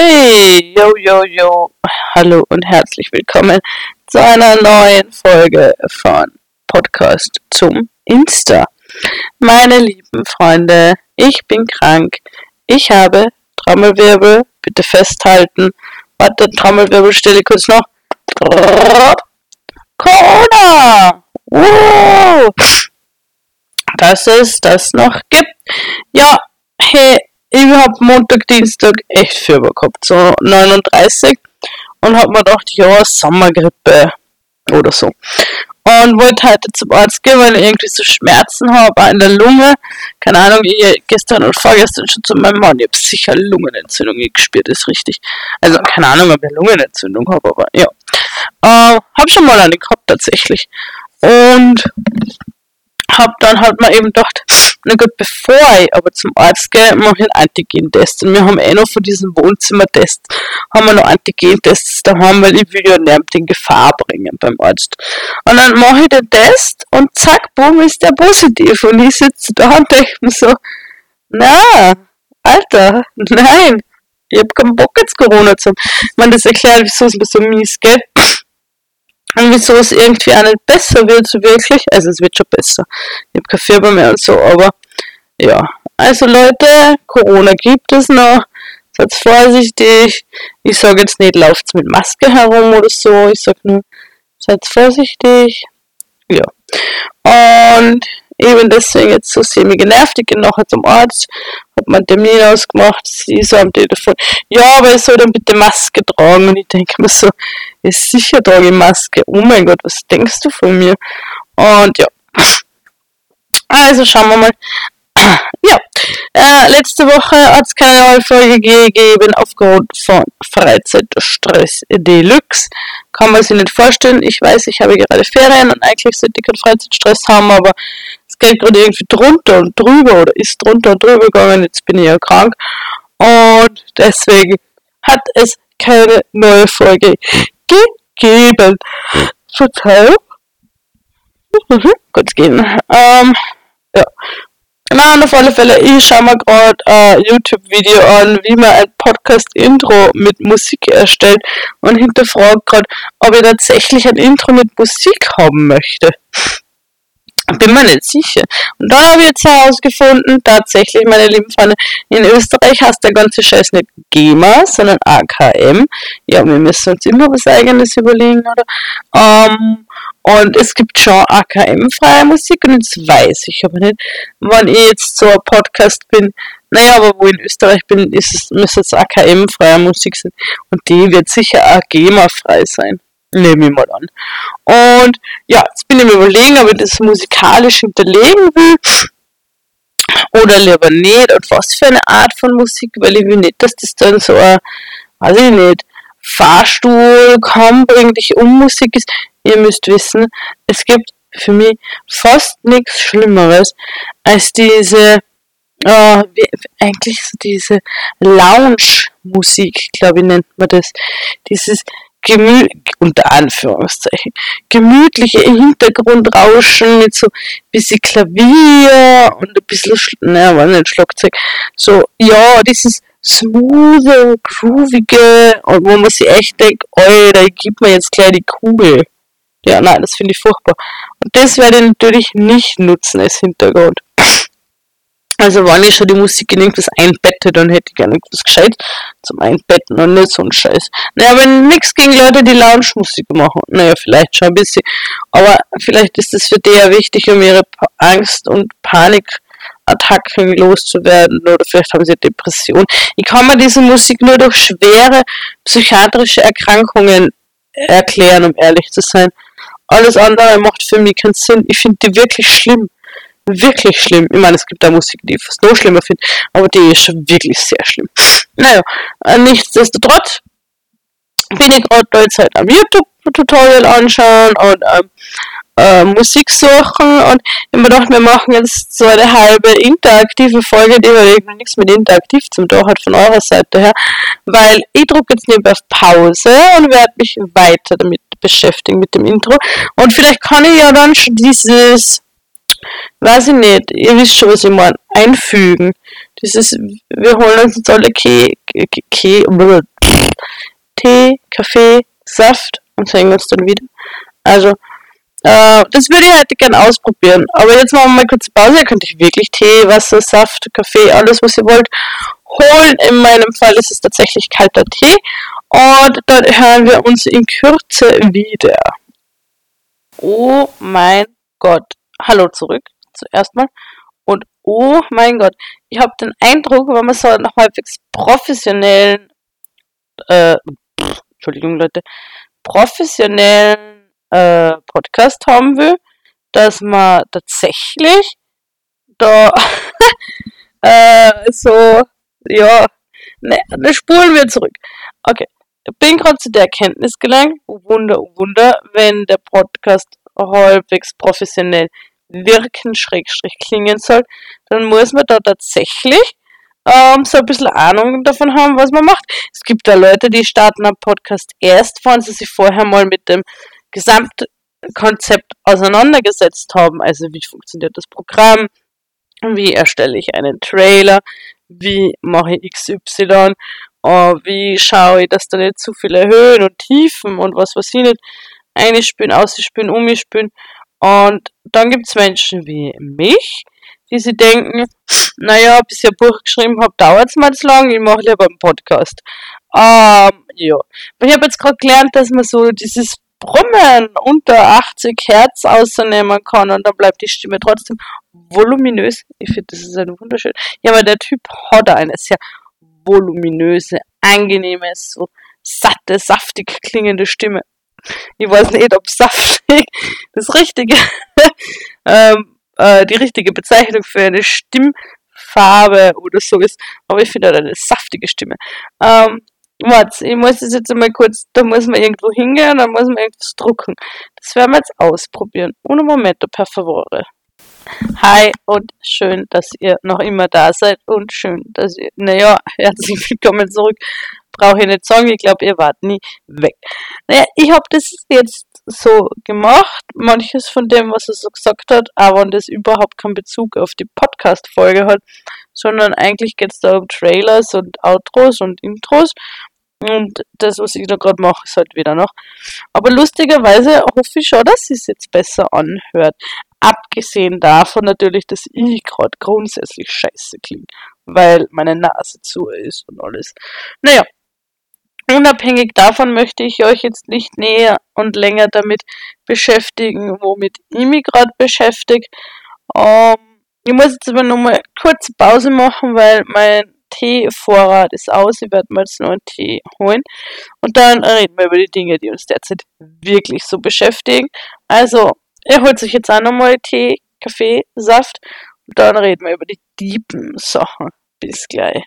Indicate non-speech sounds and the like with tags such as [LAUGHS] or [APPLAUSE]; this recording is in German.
Hey, yo, yo, yo. Hallo und herzlich willkommen zu einer neuen Folge von Podcast zum Insta. Meine lieben Freunde, ich bin krank. Ich habe Trommelwirbel, bitte festhalten. Warte, Trommelwirbel, stelle kurz noch. Corona! Wow! Dass es das noch gibt. Ja, hey, ich hab Montag, Dienstag echt Fieber gehabt, so 39 und hab mir gedacht, ja, Sommergrippe oder so. Und wollte heute zum Arzt gehen, weil ich irgendwie so Schmerzen habe, auch in der Lunge. Keine Ahnung, ich gestern und vorgestern schon zu meinem Mann, ich hab sicher Lungenentzündung gespürt, ist richtig. Also keine Ahnung, ob ich Lungenentzündung habe, aber ja. Äh, hab schon mal eine gehabt tatsächlich. Und hab dann halt mal eben gedacht, na gut, bevor ich aber zum Arzt gehe, mache ich einen Antigen-Test. Und wir haben eh noch von diesem Wohnzimmertest, haben wir noch Antigen-Tests daheim, weil ich will ja nicht in Gefahr bringen beim Arzt. Und dann mache ich den Test und zack, boom, ist der positiv. Und ich sitze da und denke mir so, na, Alter, nein, ich hab keinen Bock jetzt Corona zu haben. Ich meine, das erklärt, wieso es mir so mies geht. Und wieso es irgendwie auch nicht besser wird, so wirklich. Also es wird schon besser. Ich habe keine Fieber mehr und so, aber ja. Also Leute, Corona gibt es noch. Seid vorsichtig. Ich sage jetzt nicht, lauft mit Maske herum oder so. Ich sage nur, seid vorsichtig. Ja. Und eben deswegen jetzt so semi genervt. Ich gehe nachher zum Arzt, hab meinen Termin ausgemacht, sie so am Telefon, ja, aber ich soll dann bitte Maske tragen. Und ich denke mir so, ist sicher trage ich Maske. Oh mein Gott, was denkst du von mir? Und ja. Also schauen wir mal. Äh, letzte Woche hat es keine neue Folge gegeben aufgrund von Freizeitstress Deluxe. Kann man sich nicht vorstellen. Ich weiß, ich habe gerade Ferien und eigentlich sollte ich keinen Freizeitstress haben, aber es geht gerade irgendwie drunter und drüber oder ist drunter und drüber gegangen. Jetzt bin ich ja krank und deswegen hat es keine neue Folge gegeben. Verzeihung. Mhm, kurz gehen. Ähm, ja. Und auf alle Fälle, ich schaue mir gerade ein YouTube-Video an, wie man ein Podcast-Intro mit Musik erstellt und hinterfrage gerade, ob ich tatsächlich ein Intro mit Musik haben möchte. Bin mir nicht sicher. Und dann habe ich jetzt herausgefunden, tatsächlich, meine lieben Freunde, in Österreich heißt der ganze Scheiß nicht GEMA, sondern AKM. Ja, wir müssen uns immer was eigenes überlegen, oder? Ähm, und es gibt schon AKM-freie Musik und jetzt weiß ich aber nicht, wann ich jetzt so ein Podcast bin. Naja, aber wo ich in Österreich bin, ist es, müsste es AKM-freie Musik sein. Und die wird sicher auch GEMA-frei sein. Nehme ich mal an. Und ja, jetzt bin ich mir überlegen, ob ich das musikalisch hinterlegen will oder lieber nicht und was für eine Art von Musik, weil ich will nicht, dass das dann so ein, weiß ich nicht, Fahrstuhl, komm, bring dich um Musik ist. Ihr müsst wissen, es gibt für mich fast nichts Schlimmeres als diese, äh, eigentlich so diese Lounge-Musik, glaube ich, nennt man das. Dieses gemü unter Anführungszeichen, gemütliche Hintergrundrauschen mit so ein bisschen Klavier und ein bisschen, naja, war nicht Schlagzeug, so, ja, dieses smooth, groovige, und wo man sich echt denkt, Alter, ich gib mir jetzt gleich die Kugel. Ja, nein, das finde ich furchtbar. Und das werde ich natürlich nicht nutzen als Hintergrund. Also wenn ich schon die Musik in irgendwas einbette, dann hätte ich gerne irgendwas gescheit zum Einbetten und nicht so ein Scheiß. Naja, wenn nichts gegen Leute, die Lounge-Musik machen. Naja, vielleicht schon ein bisschen. Aber vielleicht ist es für die ja wichtig, um ihre Angst und Panikattacken loszuwerden oder vielleicht haben sie Depression. Ich kann mir diese Musik nur durch schwere psychiatrische Erkrankungen erklären, um ehrlich zu sein. Alles andere macht für mich keinen Sinn. Ich finde die wirklich schlimm wirklich schlimm. Ich meine, es gibt da Musik, die ich fast noch schlimmer finde, aber die ist schon wirklich sehr schlimm. Naja, äh, nichtsdestotrotz bin ich gerade halt am YouTube-Tutorial anschauen und ähm, äh, Musik suchen und ich habe mir gedacht, wir machen jetzt so eine halbe interaktive Folge, die irgendwie nichts mit interaktiv zum tun hat von eurer Seite her, weil ich drücke jetzt nebenbei auf Pause und werde mich weiter damit beschäftigen mit dem Intro und vielleicht kann ich ja dann schon dieses weiß ich nicht, ihr wisst schon, was ich meine, einfügen. Dieses, wir holen uns jetzt alle Tee, Kaffee, Saft und sehen uns dann wieder. Also, äh, das würde ich heute gerne ausprobieren. Aber jetzt machen wir mal kurz Pause. Ihr könnt euch wirklich Tee, Wasser, Saft, Kaffee, alles was ihr wollt holen. In meinem Fall ist es tatsächlich kalter Tee. Und dann hören wir uns in Kürze wieder. Oh mein Gott. Hallo zurück. Zuerst mal. Und oh mein Gott. Ich habe den Eindruck, wenn man so einen halbwegs professionellen, äh, Entschuldigung Leute, professionellen äh, Podcast haben will, dass man tatsächlich da [LAUGHS] äh, so, ja, ne, ne, spulen wir zurück. Okay, bin gerade zu der Erkenntnis gelangt, oh Wunder, oh Wunder, wenn der Podcast halbwegs professionell wirken, schrägstrich klingen soll, dann muss man da tatsächlich ähm, so ein bisschen Ahnung davon haben, was man macht. Es gibt da Leute, die starten einen Podcast erst, wenn sie sich vorher mal mit dem Gesamtkonzept auseinandergesetzt haben. Also wie funktioniert das Programm, wie erstelle ich einen Trailer, wie mache ich XY, uh, wie schaue ich, dass da nicht zu viele Höhen und Tiefen und was weiß ich nicht einspielen, ausspielen, umspielen. Und dann gibt es Menschen wie mich, die sich denken, naja, bis ich ein Buch geschrieben habe, dauert es mal zu lang, ich mache lieber einen Podcast. Ähm, ja. Ich habe jetzt gerade gelernt, dass man so dieses Brummen unter 80 Hertz ausnehmen kann und dann bleibt die Stimme trotzdem voluminös. Ich finde, das ist ein wunderschön. Ja, aber der Typ hat eine sehr voluminöse, angenehme, so satte, saftig klingende Stimme. Ich weiß nicht, ob saftig [LAUGHS] das richtige, [LAUGHS] ähm, äh, die richtige Bezeichnung für eine Stimmfarbe oder so ist, aber ich finde, er hat eine saftige Stimme. Ähm, Warte, ich muss das jetzt einmal kurz, da muss man irgendwo hingehen, da muss man irgendwas drucken. Das werden wir jetzt ausprobieren. Uno momento, per favore. Hi und schön, dass ihr noch immer da seid und schön, dass ihr, naja, herzlich willkommen zurück. Brauche ich nicht sagen, ich glaube, ihr wart nie weg. Naja, ich habe das jetzt so gemacht, manches von dem, was er so gesagt hat, aber das überhaupt keinen Bezug auf die Podcast-Folge hat, sondern eigentlich geht es da um Trailers und Outros und Intros. Und das, was ich da gerade mache, ist halt wieder noch. Aber lustigerweise hoffe ich schon, dass es jetzt besser anhört. Abgesehen davon natürlich, dass ich gerade grundsätzlich scheiße klinge, weil meine Nase zu ist und alles. Naja, unabhängig davon möchte ich euch jetzt nicht näher und länger damit beschäftigen, womit ich mich gerade beschäftige. Ähm, ich muss jetzt aber nochmal kurze Pause machen, weil mein Teevorrat ist aus. Ich werde mal jetzt noch einen Tee holen. Und dann reden wir über die Dinge, die uns derzeit wirklich so beschäftigen. Also, er holt sich jetzt auch nochmal Tee, Kaffee, Saft. Und dann reden wir über die tiefen Sachen. Bis gleich.